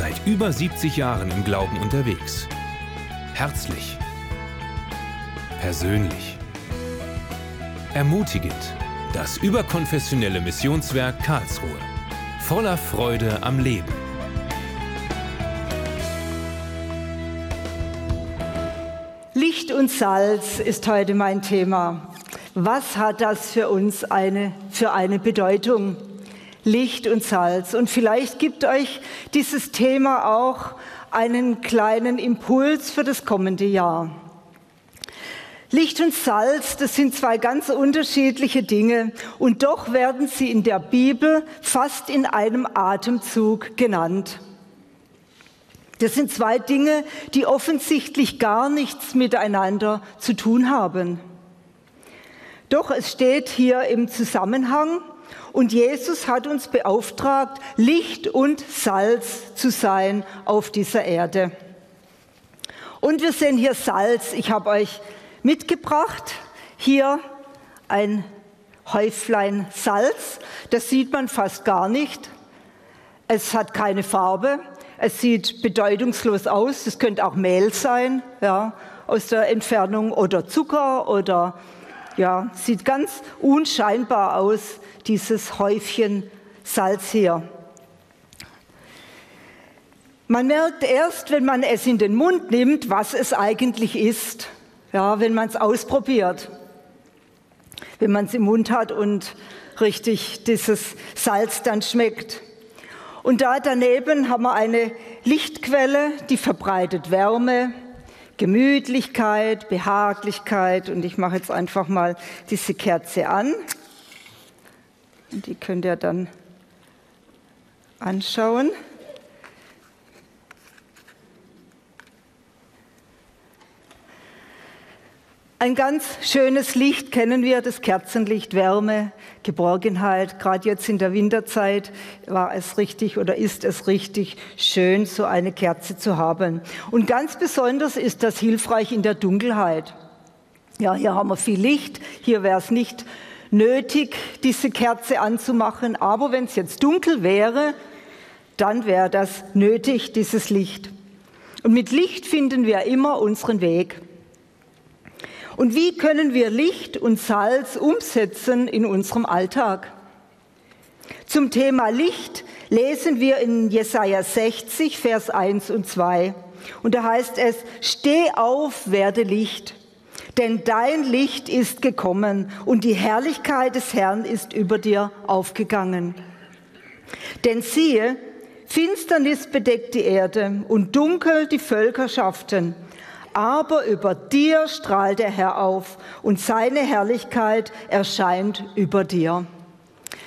Seit über 70 Jahren im Glauben unterwegs. Herzlich. Persönlich. Ermutigend. Das überkonfessionelle Missionswerk Karlsruhe. Voller Freude am Leben. Licht und Salz ist heute mein Thema. Was hat das für uns eine, für eine Bedeutung? Licht und Salz. Und vielleicht gibt euch dieses Thema auch einen kleinen Impuls für das kommende Jahr. Licht und Salz, das sind zwei ganz unterschiedliche Dinge und doch werden sie in der Bibel fast in einem Atemzug genannt. Das sind zwei Dinge, die offensichtlich gar nichts miteinander zu tun haben. Doch es steht hier im Zusammenhang und Jesus hat uns beauftragt, Licht und Salz zu sein auf dieser Erde. Und wir sehen hier Salz. Ich habe euch mitgebracht hier ein Häuflein Salz. Das sieht man fast gar nicht. Es hat keine Farbe. Es sieht bedeutungslos aus. Es könnte auch Mehl sein, ja, aus der Entfernung oder Zucker oder ja, sieht ganz unscheinbar aus, dieses Häufchen Salz hier. Man merkt erst, wenn man es in den Mund nimmt, was es eigentlich ist. Ja, wenn man es ausprobiert. Wenn man es im Mund hat und richtig dieses Salz dann schmeckt. Und da daneben haben wir eine Lichtquelle, die verbreitet Wärme, Gemütlichkeit, Behaglichkeit. Und ich mache jetzt einfach mal diese Kerze an. Und die könnt ihr dann anschauen. Ein ganz schönes Licht kennen wir, das Kerzenlicht, Wärme, Geborgenheit. Gerade jetzt in der Winterzeit war es richtig oder ist es richtig schön, so eine Kerze zu haben. Und ganz besonders ist das hilfreich in der Dunkelheit. Ja, hier haben wir viel Licht. Hier wäre es nicht nötig, diese Kerze anzumachen. Aber wenn es jetzt dunkel wäre, dann wäre das nötig, dieses Licht. Und mit Licht finden wir immer unseren Weg. Und wie können wir Licht und Salz umsetzen in unserem Alltag? Zum Thema Licht lesen wir in Jesaja 60, Vers 1 und 2. Und da heißt es, steh auf, werde Licht, denn dein Licht ist gekommen und die Herrlichkeit des Herrn ist über dir aufgegangen. Denn siehe, Finsternis bedeckt die Erde und dunkel die Völkerschaften aber über dir strahlt der Herr auf und seine Herrlichkeit erscheint über dir.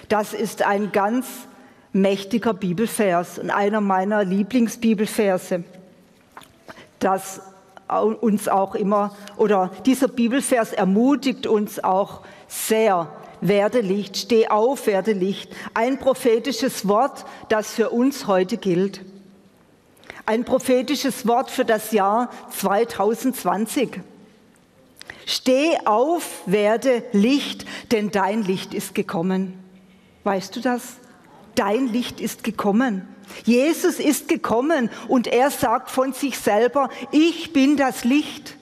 Das ist ein ganz mächtiger Bibelvers und einer meiner Lieblingsbibelverse. Das uns auch immer, oder dieser Bibelvers ermutigt uns auch sehr. Werde Licht, steh auf, werde Licht. Ein prophetisches Wort, das für uns heute gilt. Ein prophetisches Wort für das Jahr 2020. Steh auf, werde Licht, denn dein Licht ist gekommen. Weißt du das? Dein Licht ist gekommen. Jesus ist gekommen und er sagt von sich selber, ich bin das Licht.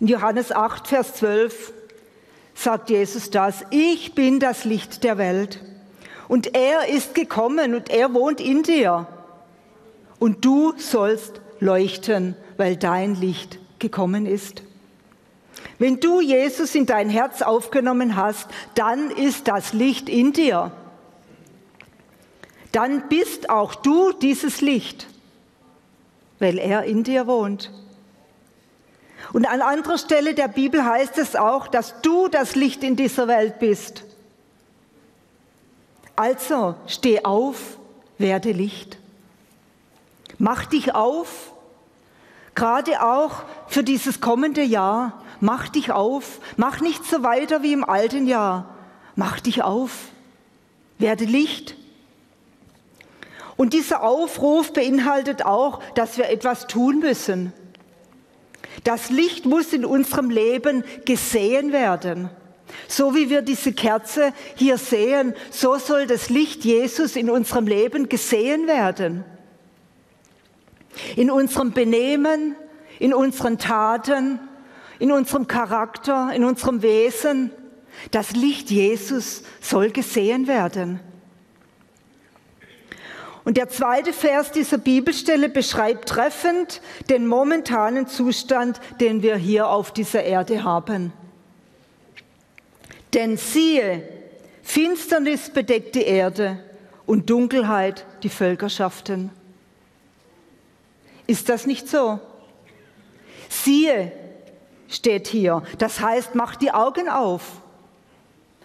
In Johannes 8, Vers 12 sagt Jesus das, ich bin das Licht der Welt. Und er ist gekommen und er wohnt in dir. Und du sollst leuchten, weil dein Licht gekommen ist. Wenn du Jesus in dein Herz aufgenommen hast, dann ist das Licht in dir. Dann bist auch du dieses Licht, weil er in dir wohnt. Und an anderer Stelle der Bibel heißt es auch, dass du das Licht in dieser Welt bist. Also steh auf, werde Licht. Mach dich auf, gerade auch für dieses kommende Jahr. Mach dich auf, mach nicht so weiter wie im alten Jahr. Mach dich auf, werde Licht. Und dieser Aufruf beinhaltet auch, dass wir etwas tun müssen. Das Licht muss in unserem Leben gesehen werden. So wie wir diese Kerze hier sehen, so soll das Licht Jesus in unserem Leben gesehen werden. In unserem Benehmen, in unseren Taten, in unserem Charakter, in unserem Wesen. Das Licht Jesus soll gesehen werden. Und der zweite Vers dieser Bibelstelle beschreibt treffend den momentanen Zustand, den wir hier auf dieser Erde haben. Denn siehe, Finsternis bedeckt die Erde und Dunkelheit die Völkerschaften. Ist das nicht so? Siehe, steht hier. Das heißt, mach die Augen auf.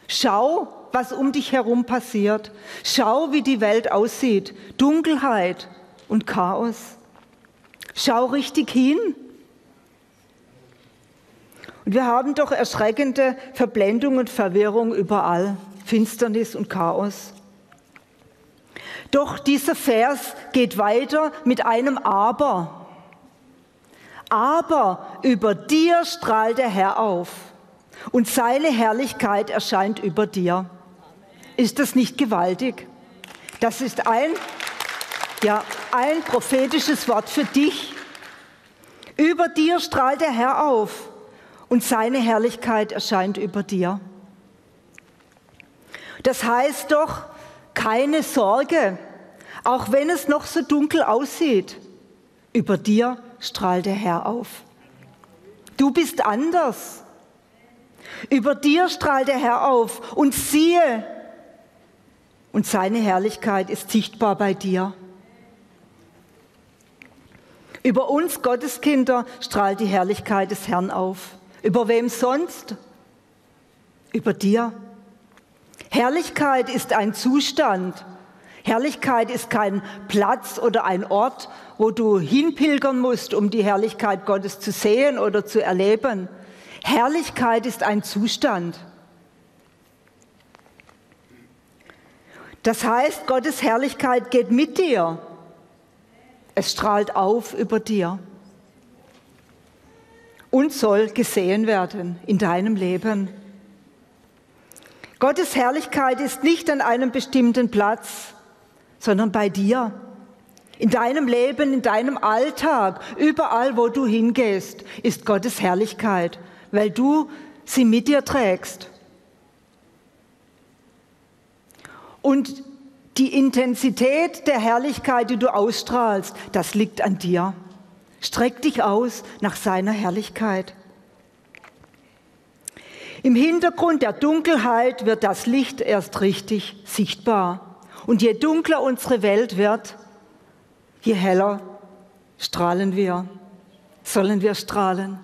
Schau, was um dich herum passiert. Schau, wie die Welt aussieht. Dunkelheit und Chaos. Schau richtig hin. Und wir haben doch erschreckende Verblendung und Verwirrung überall, Finsternis und Chaos. Doch dieser Vers geht weiter mit einem Aber. Aber über dir strahlt der Herr auf und seine Herrlichkeit erscheint über dir. Ist das nicht gewaltig? Das ist ein, ja, ein prophetisches Wort für dich. Über dir strahlt der Herr auf und seine Herrlichkeit erscheint über dir. Das heißt doch, keine Sorge, auch wenn es noch so dunkel aussieht, über dir strahlt der Herr auf. Du bist anders. Über dir strahlt der Herr auf und siehe, und seine Herrlichkeit ist sichtbar bei dir. Über uns Gotteskinder strahlt die Herrlichkeit des Herrn auf. Über wem sonst? Über dir. Herrlichkeit ist ein Zustand. Herrlichkeit ist kein Platz oder ein Ort, wo du hinpilgern musst, um die Herrlichkeit Gottes zu sehen oder zu erleben. Herrlichkeit ist ein Zustand. Das heißt, Gottes Herrlichkeit geht mit dir. Es strahlt auf über dir und soll gesehen werden in deinem Leben. Gottes Herrlichkeit ist nicht an einem bestimmten Platz, sondern bei dir, in deinem Leben, in deinem Alltag, überall, wo du hingehst, ist Gottes Herrlichkeit, weil du sie mit dir trägst. Und die Intensität der Herrlichkeit, die du ausstrahlst, das liegt an dir. Streck dich aus nach seiner Herrlichkeit. Im Hintergrund der Dunkelheit wird das Licht erst richtig sichtbar. Und je dunkler unsere Welt wird, je heller strahlen wir, sollen wir strahlen.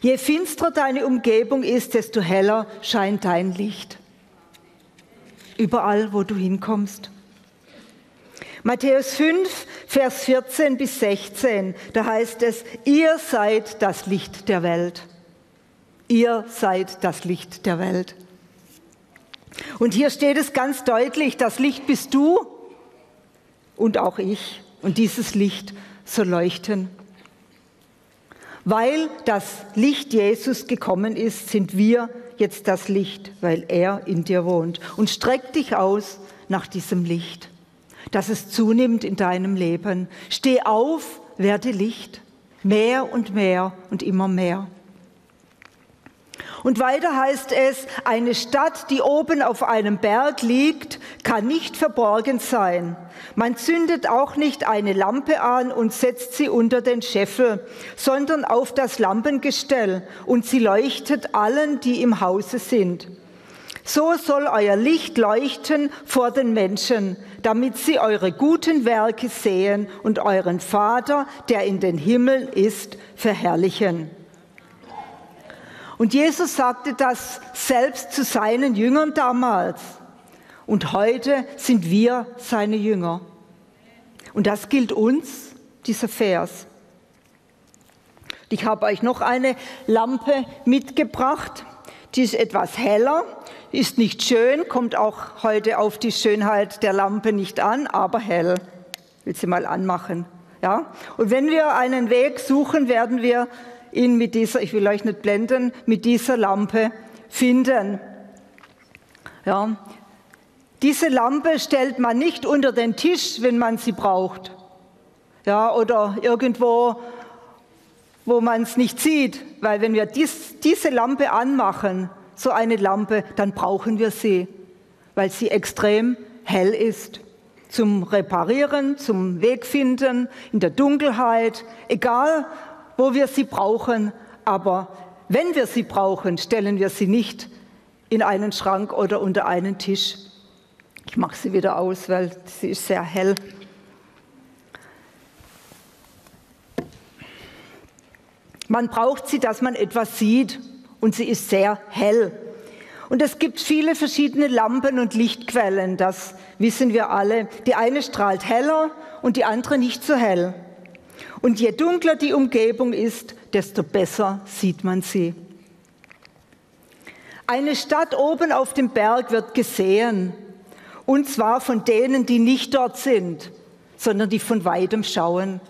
Je finsterer deine Umgebung ist, desto heller scheint dein Licht. Überall, wo du hinkommst. Matthäus 5, Vers 14 bis 16, da heißt es, ihr seid das Licht der Welt. Ihr seid das Licht der Welt. Und hier steht es ganz deutlich, das Licht bist du und auch ich. Und dieses Licht soll leuchten. Weil das Licht Jesus gekommen ist, sind wir jetzt das Licht, weil er in dir wohnt. Und streck dich aus nach diesem Licht dass es zunimmt in deinem Leben. Steh auf, werde Licht, mehr und mehr und immer mehr. Und weiter heißt es, eine Stadt, die oben auf einem Berg liegt, kann nicht verborgen sein. Man zündet auch nicht eine Lampe an und setzt sie unter den Scheffel, sondern auf das Lampengestell und sie leuchtet allen, die im Hause sind. So soll euer Licht leuchten vor den Menschen, damit sie eure guten Werke sehen und euren Vater, der in den Himmeln ist, verherrlichen. Und Jesus sagte das selbst zu seinen Jüngern damals. Und heute sind wir seine Jünger. Und das gilt uns, dieser Vers. Ich habe euch noch eine Lampe mitgebracht. Die ist etwas heller ist nicht schön, kommt auch heute auf die Schönheit der Lampe nicht an, aber hell. Will sie mal anmachen. Ja? Und wenn wir einen Weg suchen, werden wir ihn mit dieser, ich will euch nicht blenden, mit dieser Lampe finden. Ja. Diese Lampe stellt man nicht unter den Tisch, wenn man sie braucht. Ja, oder irgendwo, wo man es nicht sieht. Weil wenn wir dies, diese Lampe anmachen, so eine Lampe, dann brauchen wir sie, weil sie extrem hell ist. Zum Reparieren, zum Wegfinden, in der Dunkelheit, egal wo wir sie brauchen. Aber wenn wir sie brauchen, stellen wir sie nicht in einen Schrank oder unter einen Tisch. Ich mache sie wieder aus, weil sie ist sehr hell. Man braucht sie, dass man etwas sieht und sie ist sehr hell. Und es gibt viele verschiedene Lampen und Lichtquellen, das wissen wir alle. Die eine strahlt heller und die andere nicht so hell. Und je dunkler die Umgebung ist, desto besser sieht man sie. Eine Stadt oben auf dem Berg wird gesehen, und zwar von denen, die nicht dort sind, sondern die von weitem schauen.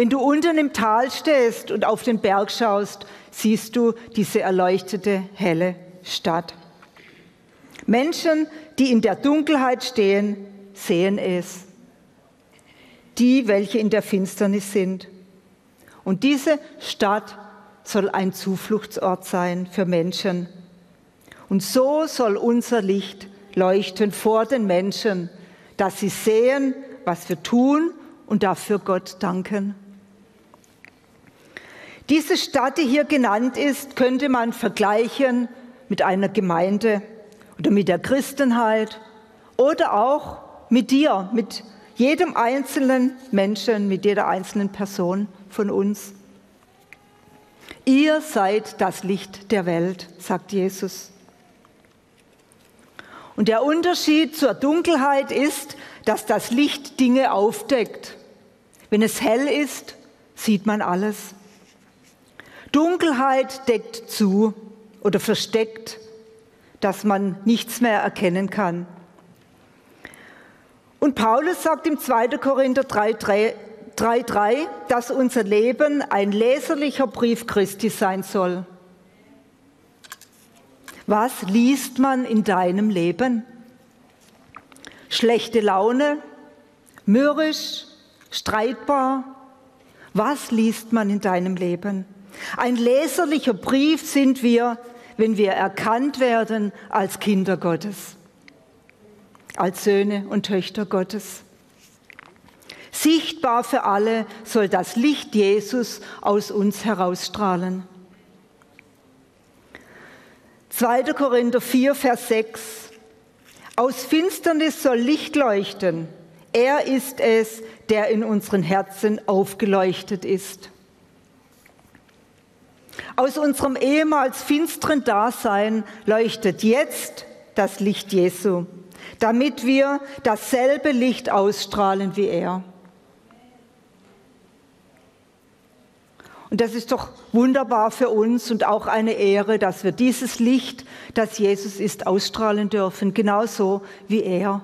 Wenn du unten im Tal stehst und auf den Berg schaust, siehst du diese erleuchtete, helle Stadt. Menschen, die in der Dunkelheit stehen, sehen es. Die, welche in der Finsternis sind. Und diese Stadt soll ein Zufluchtsort sein für Menschen. Und so soll unser Licht leuchten vor den Menschen, dass sie sehen, was wir tun und dafür Gott danken. Diese Stadt, die hier genannt ist, könnte man vergleichen mit einer Gemeinde oder mit der Christenheit oder auch mit dir, mit jedem einzelnen Menschen, mit jeder einzelnen Person von uns. Ihr seid das Licht der Welt, sagt Jesus. Und der Unterschied zur Dunkelheit ist, dass das Licht Dinge aufdeckt. Wenn es hell ist, sieht man alles. Dunkelheit deckt zu oder versteckt, dass man nichts mehr erkennen kann. Und Paulus sagt im 2. Korinther 3,3, dass unser Leben ein leserlicher Brief Christi sein soll. Was liest man in deinem Leben? Schlechte Laune, mürrisch, streitbar? Was liest man in deinem Leben? Ein leserlicher Brief sind wir, wenn wir erkannt werden als Kinder Gottes, als Söhne und Töchter Gottes. Sichtbar für alle soll das Licht Jesus aus uns herausstrahlen. 2. Korinther 4, Vers 6. Aus Finsternis soll Licht leuchten. Er ist es, der in unseren Herzen aufgeleuchtet ist. Aus unserem ehemals finsteren Dasein leuchtet jetzt das Licht Jesu, damit wir dasselbe Licht ausstrahlen wie er. Und das ist doch wunderbar für uns und auch eine Ehre, dass wir dieses Licht, das Jesus ist, ausstrahlen dürfen, genauso wie er.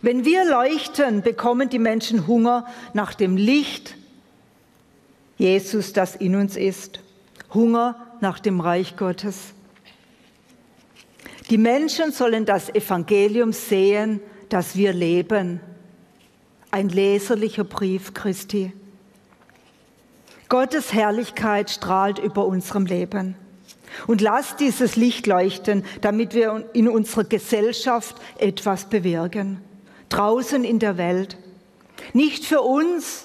Wenn wir leuchten, bekommen die Menschen Hunger nach dem Licht Jesus, das in uns ist. Hunger nach dem Reich Gottes. Die Menschen sollen das Evangelium sehen, das wir leben. Ein leserlicher Brief Christi. Gottes Herrlichkeit strahlt über unserem Leben. Und lasst dieses Licht leuchten, damit wir in unserer Gesellschaft etwas bewirken. Draußen in der Welt. Nicht für uns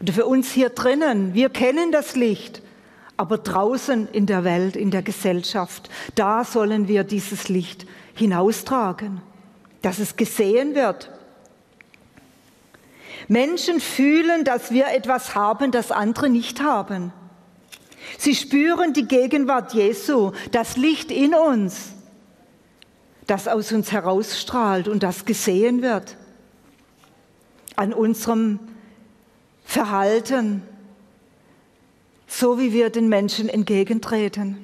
oder für uns hier drinnen. Wir kennen das Licht. Aber draußen in der Welt, in der Gesellschaft, da sollen wir dieses Licht hinaustragen, dass es gesehen wird, Menschen fühlen, dass wir etwas haben, das andere nicht haben. Sie spüren die Gegenwart Jesu, das Licht in uns, das aus uns herausstrahlt und das gesehen wird. An unserem Verhalten, so wie wir den Menschen entgegentreten.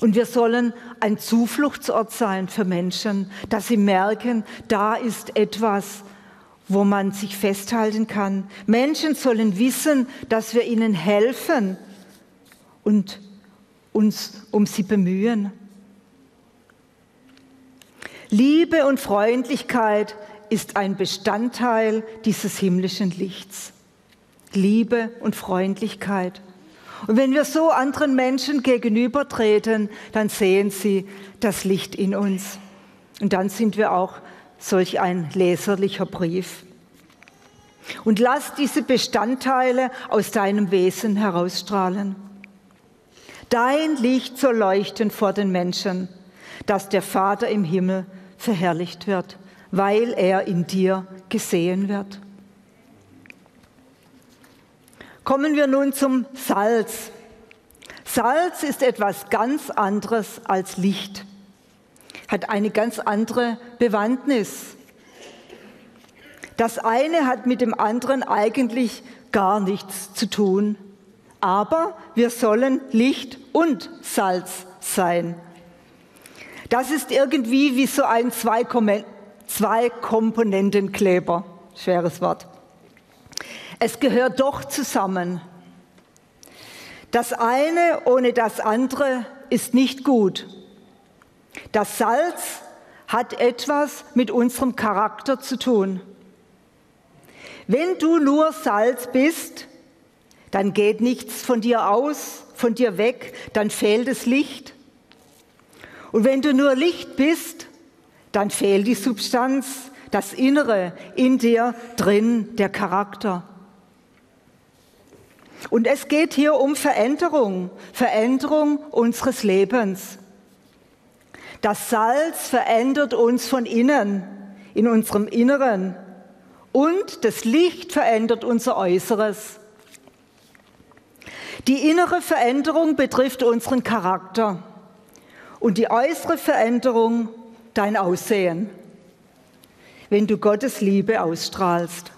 Und wir sollen ein Zufluchtsort sein für Menschen, dass sie merken, da ist etwas, wo man sich festhalten kann. Menschen sollen wissen, dass wir ihnen helfen und uns um sie bemühen. Liebe und Freundlichkeit ist ein Bestandteil dieses himmlischen Lichts. Liebe und Freundlichkeit. Und wenn wir so anderen Menschen gegenübertreten, dann sehen sie das Licht in uns. Und dann sind wir auch solch ein leserlicher Brief. Und lass diese Bestandteile aus deinem Wesen herausstrahlen. Dein Licht soll leuchten vor den Menschen, dass der Vater im Himmel verherrlicht wird, weil er in dir gesehen wird. Kommen wir nun zum Salz. Salz ist etwas ganz anderes als Licht, hat eine ganz andere Bewandtnis. Das eine hat mit dem anderen eigentlich gar nichts zu tun. Aber wir sollen Licht und Salz sein. Das ist irgendwie wie so ein Zwei-Komponenten-Kleber. Schweres Wort. Es gehört doch zusammen. Das eine ohne das andere ist nicht gut. Das Salz hat etwas mit unserem Charakter zu tun. Wenn du nur Salz bist, dann geht nichts von dir aus, von dir weg, dann fehlt das Licht. Und wenn du nur Licht bist, dann fehlt die Substanz, das Innere in dir drin, der Charakter. Und es geht hier um Veränderung, Veränderung unseres Lebens. Das Salz verändert uns von innen, in unserem Inneren und das Licht verändert unser Äußeres. Die innere Veränderung betrifft unseren Charakter und die äußere Veränderung dein Aussehen, wenn du Gottes Liebe ausstrahlst.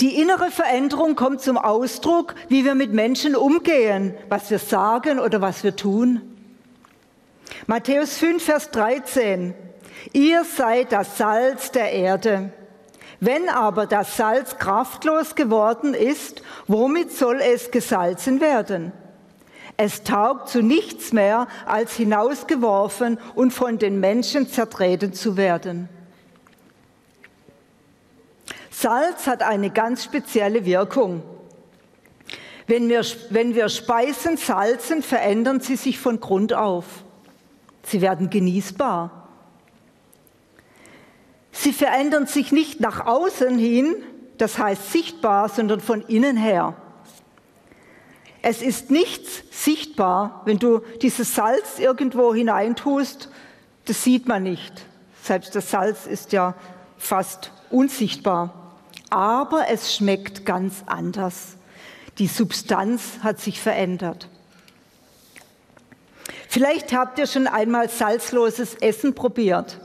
Die innere Veränderung kommt zum Ausdruck, wie wir mit Menschen umgehen, was wir sagen oder was wir tun. Matthäus 5, Vers 13. Ihr seid das Salz der Erde. Wenn aber das Salz kraftlos geworden ist, womit soll es gesalzen werden? Es taugt zu nichts mehr, als hinausgeworfen und von den Menschen zertreten zu werden. Salz hat eine ganz spezielle Wirkung. Wenn wir, wenn wir Speisen salzen, verändern sie sich von Grund auf. Sie werden genießbar. Sie verändern sich nicht nach außen hin, das heißt sichtbar, sondern von innen her. Es ist nichts sichtbar, wenn du dieses Salz irgendwo hineintust, das sieht man nicht. Selbst das Salz ist ja fast unsichtbar. Aber es schmeckt ganz anders. Die Substanz hat sich verändert. Vielleicht habt ihr schon einmal salzloses Essen probiert.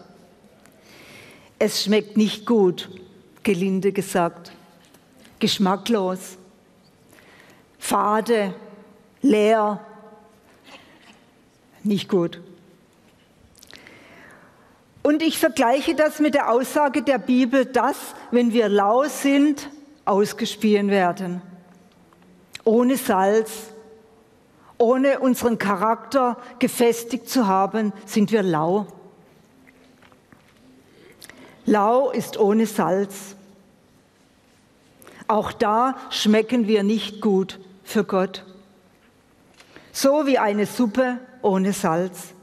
Es schmeckt nicht gut, gelinde gesagt, geschmacklos, fade, leer, nicht gut. Und ich vergleiche das mit der Aussage der Bibel, dass, wenn wir lau sind, ausgespien werden. Ohne Salz, ohne unseren Charakter gefestigt zu haben, sind wir lau. Lau ist ohne Salz. Auch da schmecken wir nicht gut für Gott. So wie eine Suppe ohne Salz.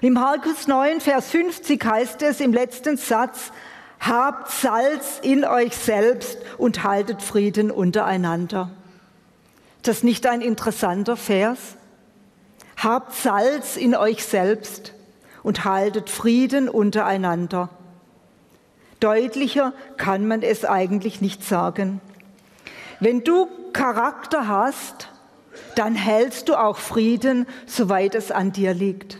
Im Markus 9, Vers 50 heißt es im letzten Satz, habt Salz in euch selbst und haltet Frieden untereinander. Das ist nicht ein interessanter Vers? Habt Salz in euch selbst und haltet Frieden untereinander. Deutlicher kann man es eigentlich nicht sagen. Wenn du Charakter hast, dann hältst du auch Frieden, soweit es an dir liegt.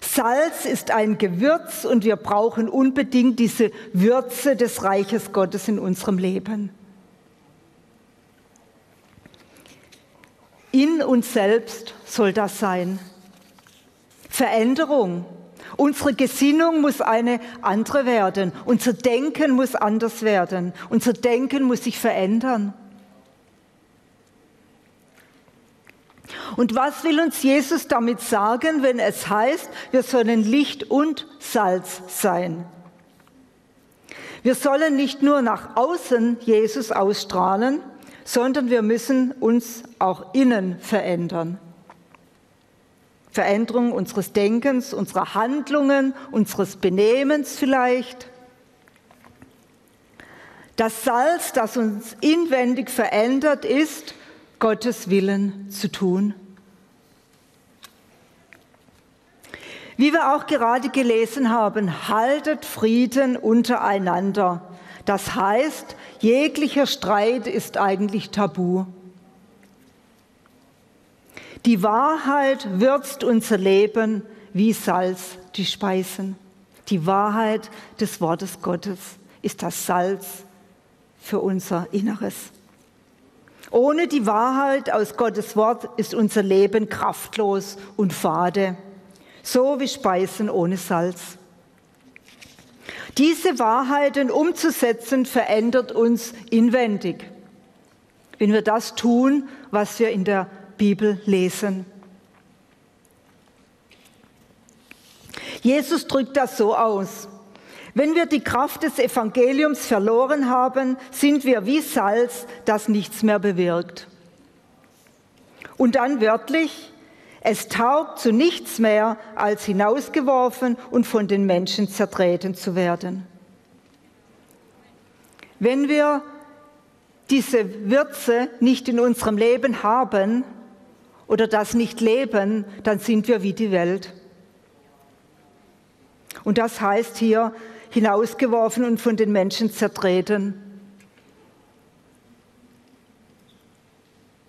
Salz ist ein Gewürz und wir brauchen unbedingt diese Würze des Reiches Gottes in unserem Leben. In uns selbst soll das sein. Veränderung. Unsere Gesinnung muss eine andere werden. Unser Denken muss anders werden. Unser Denken muss sich verändern. Und was will uns Jesus damit sagen, wenn es heißt, wir sollen Licht und Salz sein? Wir sollen nicht nur nach außen Jesus ausstrahlen, sondern wir müssen uns auch innen verändern. Veränderung unseres Denkens, unserer Handlungen, unseres Benehmens vielleicht. Das Salz, das uns inwendig verändert, ist, Gottes Willen zu tun. Wie wir auch gerade gelesen haben, haltet Frieden untereinander. Das heißt, jeglicher Streit ist eigentlich tabu. Die Wahrheit würzt unser Leben wie Salz die Speisen. Die Wahrheit des Wortes Gottes ist das Salz für unser Inneres. Ohne die Wahrheit aus Gottes Wort ist unser Leben kraftlos und fade, so wie Speisen ohne Salz. Diese Wahrheiten umzusetzen verändert uns inwendig, wenn wir das tun, was wir in der Bibel lesen. Jesus drückt das so aus. Wenn wir die Kraft des Evangeliums verloren haben, sind wir wie Salz, das nichts mehr bewirkt. Und dann wörtlich, es taugt zu nichts mehr, als hinausgeworfen und von den Menschen zertreten zu werden. Wenn wir diese Würze nicht in unserem Leben haben oder das nicht leben, dann sind wir wie die Welt. Und das heißt hier, hinausgeworfen und von den Menschen zertreten.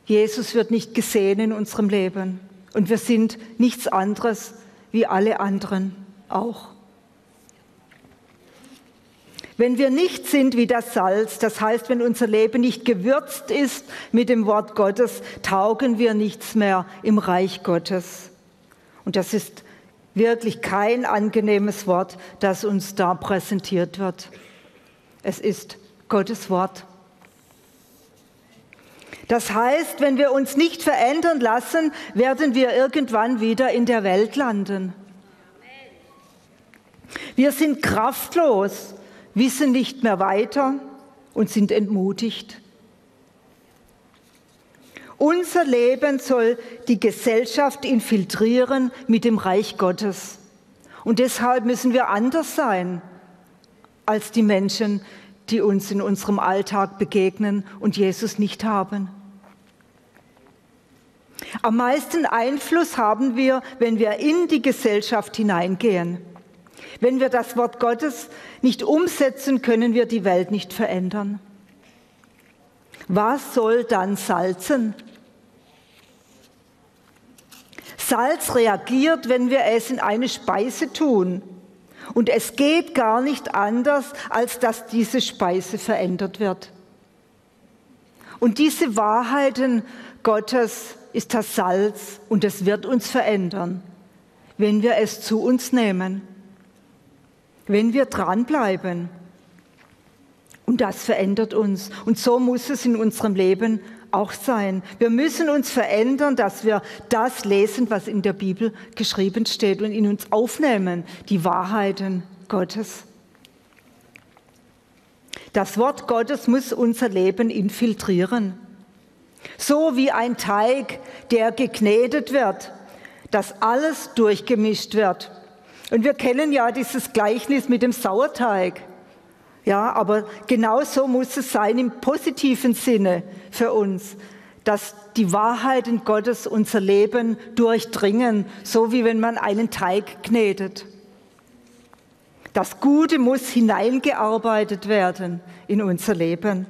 Jesus wird nicht gesehen in unserem Leben und wir sind nichts anderes wie alle anderen auch. Wenn wir nicht sind wie das Salz, das heißt, wenn unser Leben nicht gewürzt ist mit dem Wort Gottes, taugen wir nichts mehr im Reich Gottes. Und das ist wirklich kein angenehmes Wort, das uns da präsentiert wird. Es ist Gottes Wort. Das heißt, wenn wir uns nicht verändern lassen, werden wir irgendwann wieder in der Welt landen. Wir sind kraftlos, wissen nicht mehr weiter und sind entmutigt. Unser Leben soll die Gesellschaft infiltrieren mit dem Reich Gottes. Und deshalb müssen wir anders sein als die Menschen, die uns in unserem Alltag begegnen und Jesus nicht haben. Am meisten Einfluss haben wir, wenn wir in die Gesellschaft hineingehen. Wenn wir das Wort Gottes nicht umsetzen, können wir die Welt nicht verändern. Was soll dann salzen? Salz reagiert, wenn wir es in eine Speise tun. Und es geht gar nicht anders, als dass diese Speise verändert wird. Und diese Wahrheiten Gottes ist das Salz und es wird uns verändern, wenn wir es zu uns nehmen, wenn wir dranbleiben. Und das verändert uns. Und so muss es in unserem Leben auch sein. Wir müssen uns verändern, dass wir das lesen, was in der Bibel geschrieben steht und in uns aufnehmen, die Wahrheiten Gottes. Das Wort Gottes muss unser Leben infiltrieren. So wie ein Teig, der geknetet wird, dass alles durchgemischt wird. Und wir kennen ja dieses Gleichnis mit dem Sauerteig. Ja, aber genauso muss es sein im positiven Sinne für uns, dass die Wahrheiten Gottes unser Leben durchdringen, so wie wenn man einen Teig knetet. Das Gute muss hineingearbeitet werden in unser Leben.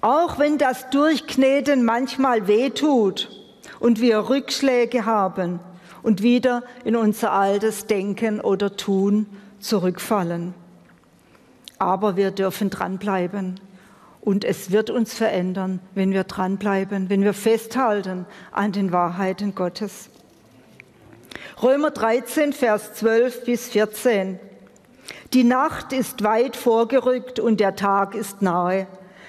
Auch wenn das Durchkneten manchmal wehtut und wir Rückschläge haben und wieder in unser altes Denken oder Tun zurückfallen. Aber wir dürfen dranbleiben. Und es wird uns verändern, wenn wir dranbleiben, wenn wir festhalten an den Wahrheiten Gottes. Römer 13, Vers 12 bis 14. Die Nacht ist weit vorgerückt und der Tag ist nahe.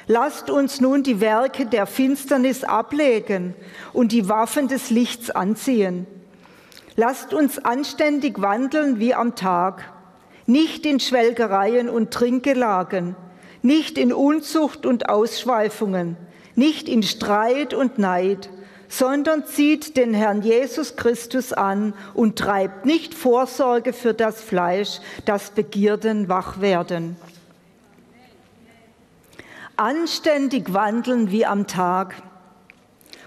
Lasst uns nun die Werke der Finsternis ablegen und die Waffen des Lichts anziehen. Lasst uns anständig wandeln wie am Tag, nicht in Schwelgereien und Trinkgelagen, nicht in Unzucht und Ausschweifungen, nicht in Streit und Neid, sondern zieht den Herrn Jesus Christus an und treibt nicht Vorsorge für das Fleisch, das Begierden wach werden. Anständig wandeln wie am Tag.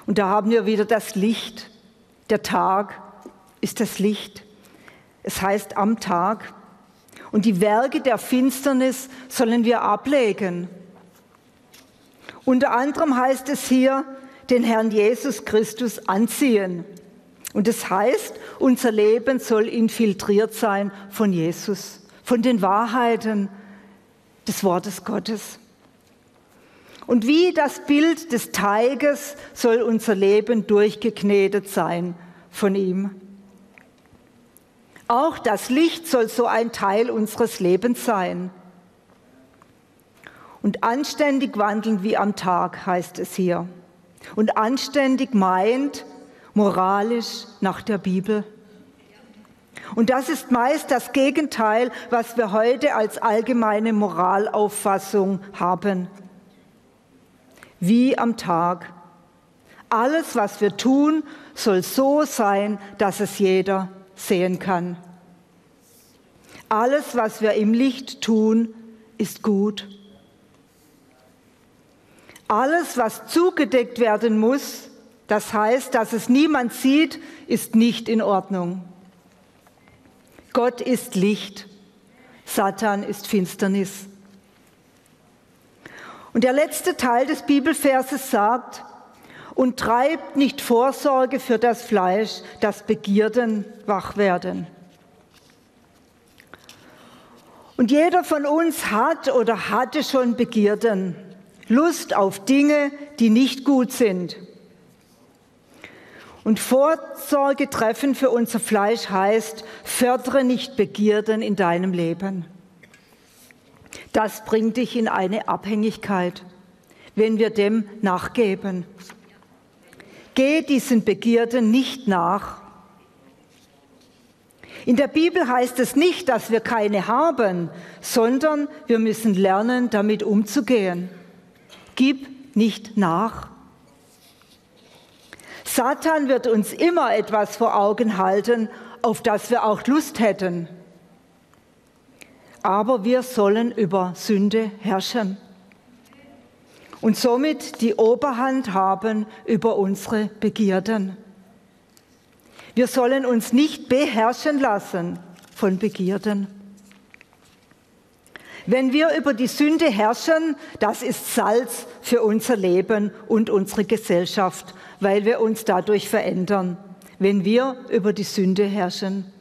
Und da haben wir wieder das Licht. Der Tag ist das Licht. Es heißt am Tag. Und die Werke der Finsternis sollen wir ablegen. Unter anderem heißt es hier, den Herrn Jesus Christus anziehen. Und das heißt, unser Leben soll infiltriert sein von Jesus, von den Wahrheiten des Wortes Gottes. Und wie das Bild des Teiges soll unser Leben durchgeknetet sein von ihm. Auch das Licht soll so ein Teil unseres Lebens sein. Und anständig wandeln wie am Tag, heißt es hier. Und anständig meint moralisch nach der Bibel. Und das ist meist das Gegenteil, was wir heute als allgemeine Moralauffassung haben. Wie am Tag. Alles, was wir tun, soll so sein, dass es jeder sehen kann. Alles, was wir im Licht tun, ist gut. Alles, was zugedeckt werden muss, das heißt, dass es niemand sieht, ist nicht in Ordnung. Gott ist Licht, Satan ist Finsternis. Und der letzte Teil des Bibelverses sagt, und treibt nicht Vorsorge für das Fleisch, das Begierden wach werden. Und jeder von uns hat oder hatte schon Begierden, Lust auf Dinge, die nicht gut sind. Und Vorsorge treffen für unser Fleisch heißt, fördere nicht Begierden in deinem Leben. Das bringt dich in eine Abhängigkeit, wenn wir dem nachgeben. Geh diesen Begierden nicht nach. In der Bibel heißt es nicht, dass wir keine haben, sondern wir müssen lernen, damit umzugehen. Gib nicht nach. Satan wird uns immer etwas vor Augen halten, auf das wir auch Lust hätten. Aber wir sollen über Sünde herrschen und somit die Oberhand haben über unsere Begierden. Wir sollen uns nicht beherrschen lassen von Begierden. Wenn wir über die Sünde herrschen, das ist Salz für unser Leben und unsere Gesellschaft, weil wir uns dadurch verändern. Wenn wir über die Sünde herrschen,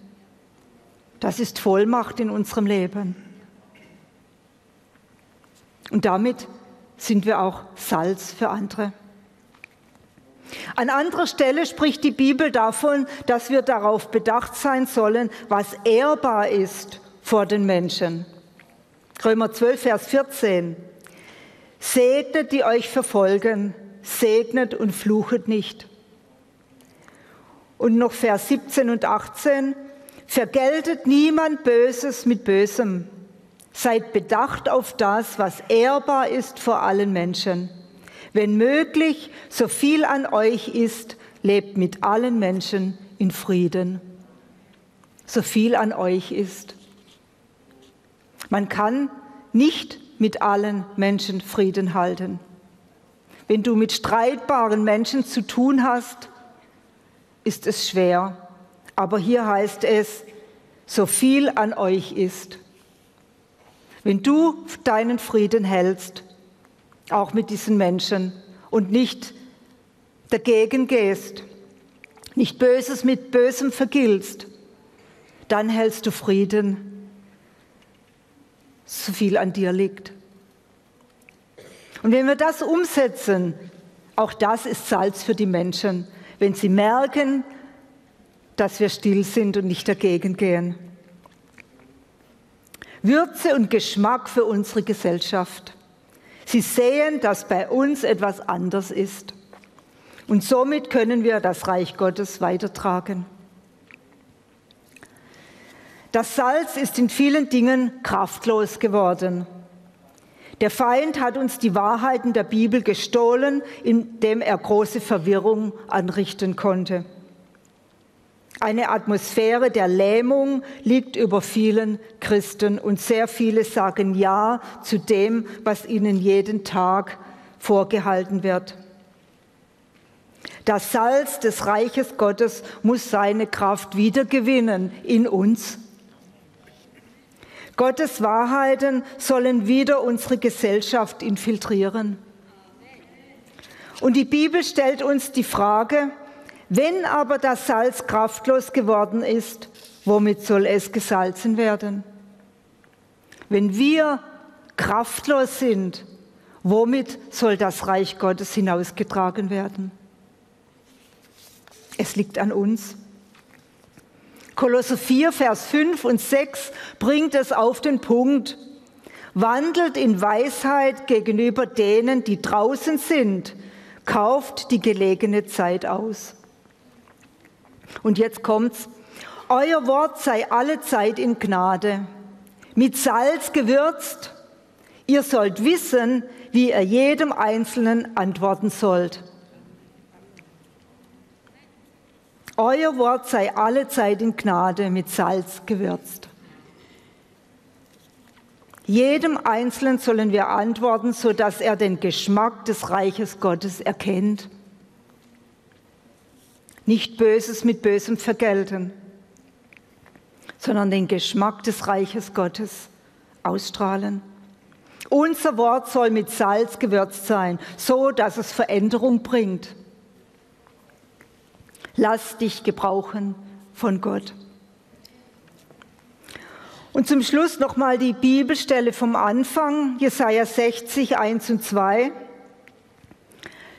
das ist Vollmacht in unserem Leben. Und damit sind wir auch Salz für andere. An anderer Stelle spricht die Bibel davon, dass wir darauf bedacht sein sollen, was ehrbar ist vor den Menschen. Römer 12, Vers 14. Segnet, die euch verfolgen, segnet und fluchet nicht. Und noch Vers 17 und 18. Vergeltet niemand Böses mit Bösem, Seid bedacht auf das, was ehrbar ist vor allen Menschen. Wenn möglich, so viel an euch ist, lebt mit allen Menschen in Frieden. So viel an euch ist. Man kann nicht mit allen Menschen Frieden halten. Wenn du mit streitbaren Menschen zu tun hast, ist es schwer. Aber hier heißt es, so viel an euch ist. Wenn du deinen Frieden hältst, auch mit diesen Menschen und nicht dagegen gehst, nicht Böses mit Bösem vergiltst, dann hältst du Frieden, so viel an dir liegt. Und wenn wir das umsetzen, auch das ist Salz für die Menschen. Wenn sie merken, dass wir still sind und nicht dagegen gehen. Würze und Geschmack für unsere Gesellschaft. Sie sehen, dass bei uns etwas anders ist. Und somit können wir das Reich Gottes weitertragen. Das Salz ist in vielen Dingen kraftlos geworden. Der Feind hat uns die Wahrheiten der Bibel gestohlen, indem er große Verwirrung anrichten konnte. Eine Atmosphäre der Lähmung liegt über vielen Christen und sehr viele sagen Ja zu dem, was ihnen jeden Tag vorgehalten wird. Das Salz des Reiches Gottes muss seine Kraft wiedergewinnen in uns Gottes Wahrheiten sollen wieder unsere Gesellschaft infiltrieren. Und die Bibel stellt uns die Frage, wenn aber das Salz kraftlos geworden ist, womit soll es gesalzen werden? Wenn wir kraftlos sind, womit soll das Reich Gottes hinausgetragen werden? Es liegt an uns. Kolosse 4, Vers 5 und 6 bringt es auf den Punkt. Wandelt in Weisheit gegenüber denen, die draußen sind. Kauft die gelegene Zeit aus. Und jetzt kommt's. Euer Wort sei alle Zeit in Gnade, mit Salz gewürzt. Ihr sollt wissen, wie ihr jedem Einzelnen antworten sollt. Euer Wort sei alle Zeit in Gnade mit Salz gewürzt. Jedem Einzelnen sollen wir antworten, sodass er den Geschmack des Reiches Gottes erkennt. Nicht Böses mit Bösem vergelten, sondern den Geschmack des Reiches Gottes ausstrahlen. Unser Wort soll mit Salz gewürzt sein, so dass es Veränderung bringt lass dich gebrauchen von Gott. Und zum Schluss nochmal die Bibelstelle vom Anfang, Jesaja 60, 1 und 2.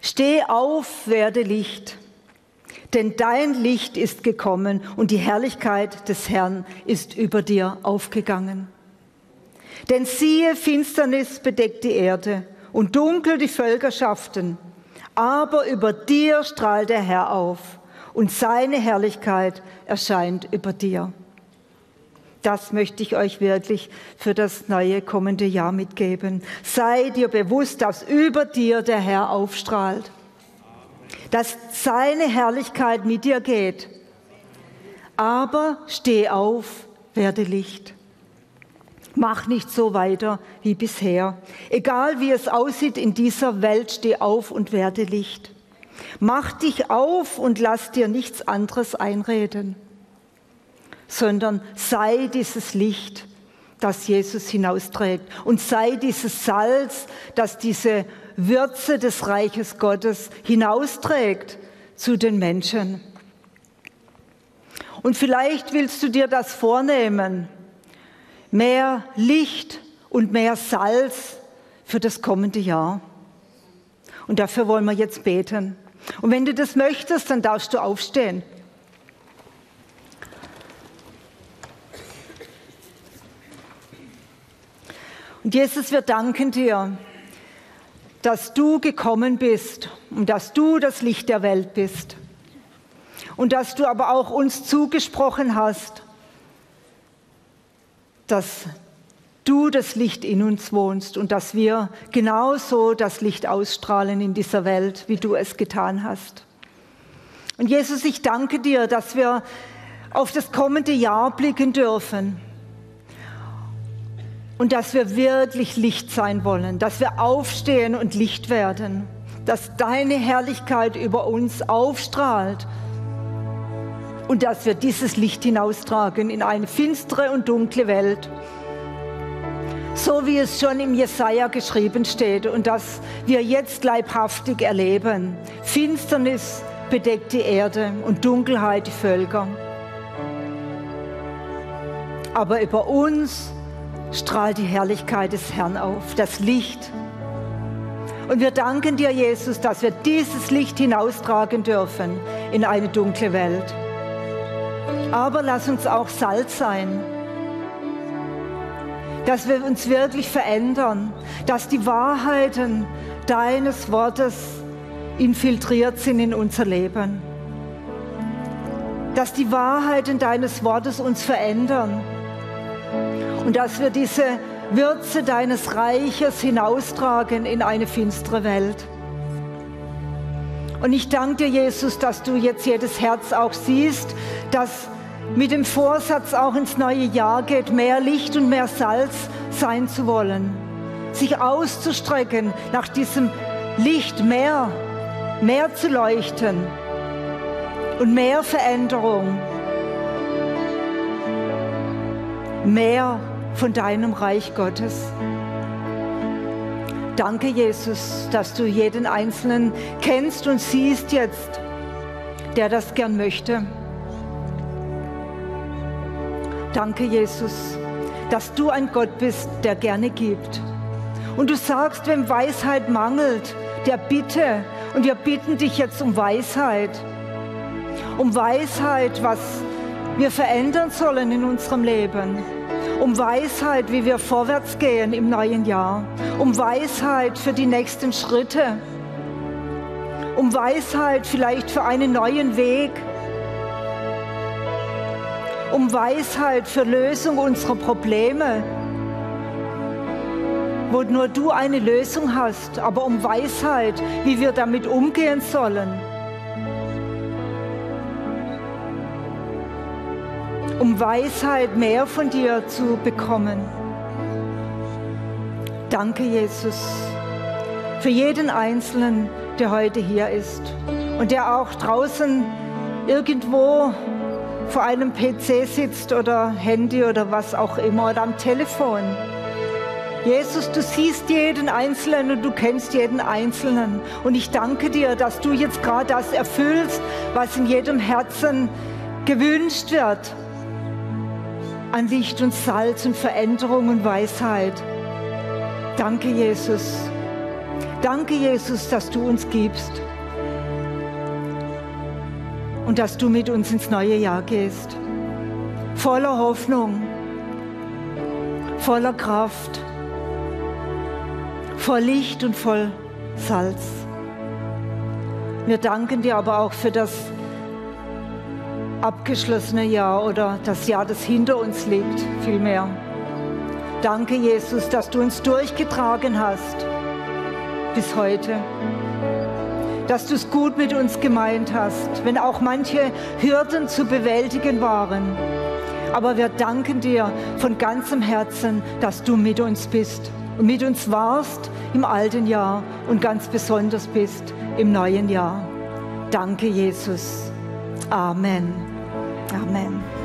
Steh auf, werde Licht, denn dein Licht ist gekommen und die Herrlichkeit des Herrn ist über dir aufgegangen. Denn siehe, Finsternis bedeckt die Erde und dunkel die Völkerschaften, aber über dir strahlt der Herr auf und seine Herrlichkeit erscheint über dir. Das möchte ich euch wirklich für das neue kommende Jahr mitgeben. Sei dir bewusst, dass über dir der Herr aufstrahlt, dass seine Herrlichkeit mit dir geht. Aber steh auf, werde Licht. Mach nicht so weiter wie bisher. Egal wie es aussieht in dieser Welt, steh auf und werde Licht. Mach dich auf und lass dir nichts anderes einreden, sondern sei dieses Licht, das Jesus hinausträgt und sei dieses Salz, das diese Würze des Reiches Gottes hinausträgt zu den Menschen. Und vielleicht willst du dir das vornehmen, mehr Licht und mehr Salz für das kommende Jahr. Und dafür wollen wir jetzt beten. Und wenn du das möchtest, dann darfst du aufstehen. Und Jesus, wir danken dir, dass du gekommen bist und dass du das Licht der Welt bist. Und dass du aber auch uns zugesprochen hast, dass du das Licht in uns wohnst und dass wir genauso das Licht ausstrahlen in dieser Welt, wie du es getan hast. Und Jesus, ich danke dir, dass wir auf das kommende Jahr blicken dürfen und dass wir wirklich Licht sein wollen, dass wir aufstehen und Licht werden, dass deine Herrlichkeit über uns aufstrahlt und dass wir dieses Licht hinaustragen in eine finstere und dunkle Welt so wie es schon im Jesaja geschrieben steht und das wir jetzt leibhaftig erleben. Finsternis bedeckt die Erde und Dunkelheit die Völker. Aber über uns strahlt die Herrlichkeit des Herrn auf, das Licht. Und wir danken dir, Jesus, dass wir dieses Licht hinaustragen dürfen in eine dunkle Welt. Aber lass uns auch Salz sein, dass wir uns wirklich verändern, dass die Wahrheiten deines Wortes infiltriert sind in unser Leben, dass die Wahrheiten deines Wortes uns verändern und dass wir diese Würze deines Reiches hinaustragen in eine finstere Welt. Und ich danke dir, Jesus, dass du jetzt jedes Herz auch siehst, das mit dem Vorsatz auch ins neue Jahr geht, mehr Licht und mehr Salz sein zu wollen, sich auszustrecken nach diesem Licht mehr, mehr zu leuchten und mehr Veränderung, mehr von deinem Reich Gottes. Danke, Jesus, dass du jeden Einzelnen kennst und siehst jetzt, der das gern möchte. Danke, Jesus, dass du ein Gott bist, der gerne gibt. Und du sagst, wem Weisheit mangelt, der bitte. Und wir bitten dich jetzt um Weisheit. Um Weisheit, was wir verändern sollen in unserem Leben. Um Weisheit, wie wir vorwärts gehen im neuen Jahr, um Weisheit für die nächsten Schritte, um Weisheit vielleicht für einen neuen Weg, um Weisheit für Lösung unserer Probleme, wo nur du eine Lösung hast, aber um Weisheit, wie wir damit umgehen sollen. Um Weisheit mehr von dir zu bekommen. Danke, Jesus, für jeden Einzelnen, der heute hier ist und der auch draußen irgendwo vor einem PC sitzt oder Handy oder was auch immer oder am Telefon. Jesus, du siehst jeden Einzelnen und du kennst jeden Einzelnen. Und ich danke dir, dass du jetzt gerade das erfüllst, was in jedem Herzen gewünscht wird an Licht und Salz und Veränderung und Weisheit. Danke, Jesus. Danke, Jesus, dass du uns gibst und dass du mit uns ins neue Jahr gehst. Voller Hoffnung, voller Kraft, voll Licht und voll Salz. Wir danken dir aber auch für das abgeschlossene Jahr oder das Jahr, das hinter uns liegt, vielmehr. Danke, Jesus, dass du uns durchgetragen hast bis heute. Dass du es gut mit uns gemeint hast, wenn auch manche Hürden zu bewältigen waren. Aber wir danken dir von ganzem Herzen, dass du mit uns bist und mit uns warst im alten Jahr und ganz besonders bist im neuen Jahr. Danke, Jesus. Amen. Amen.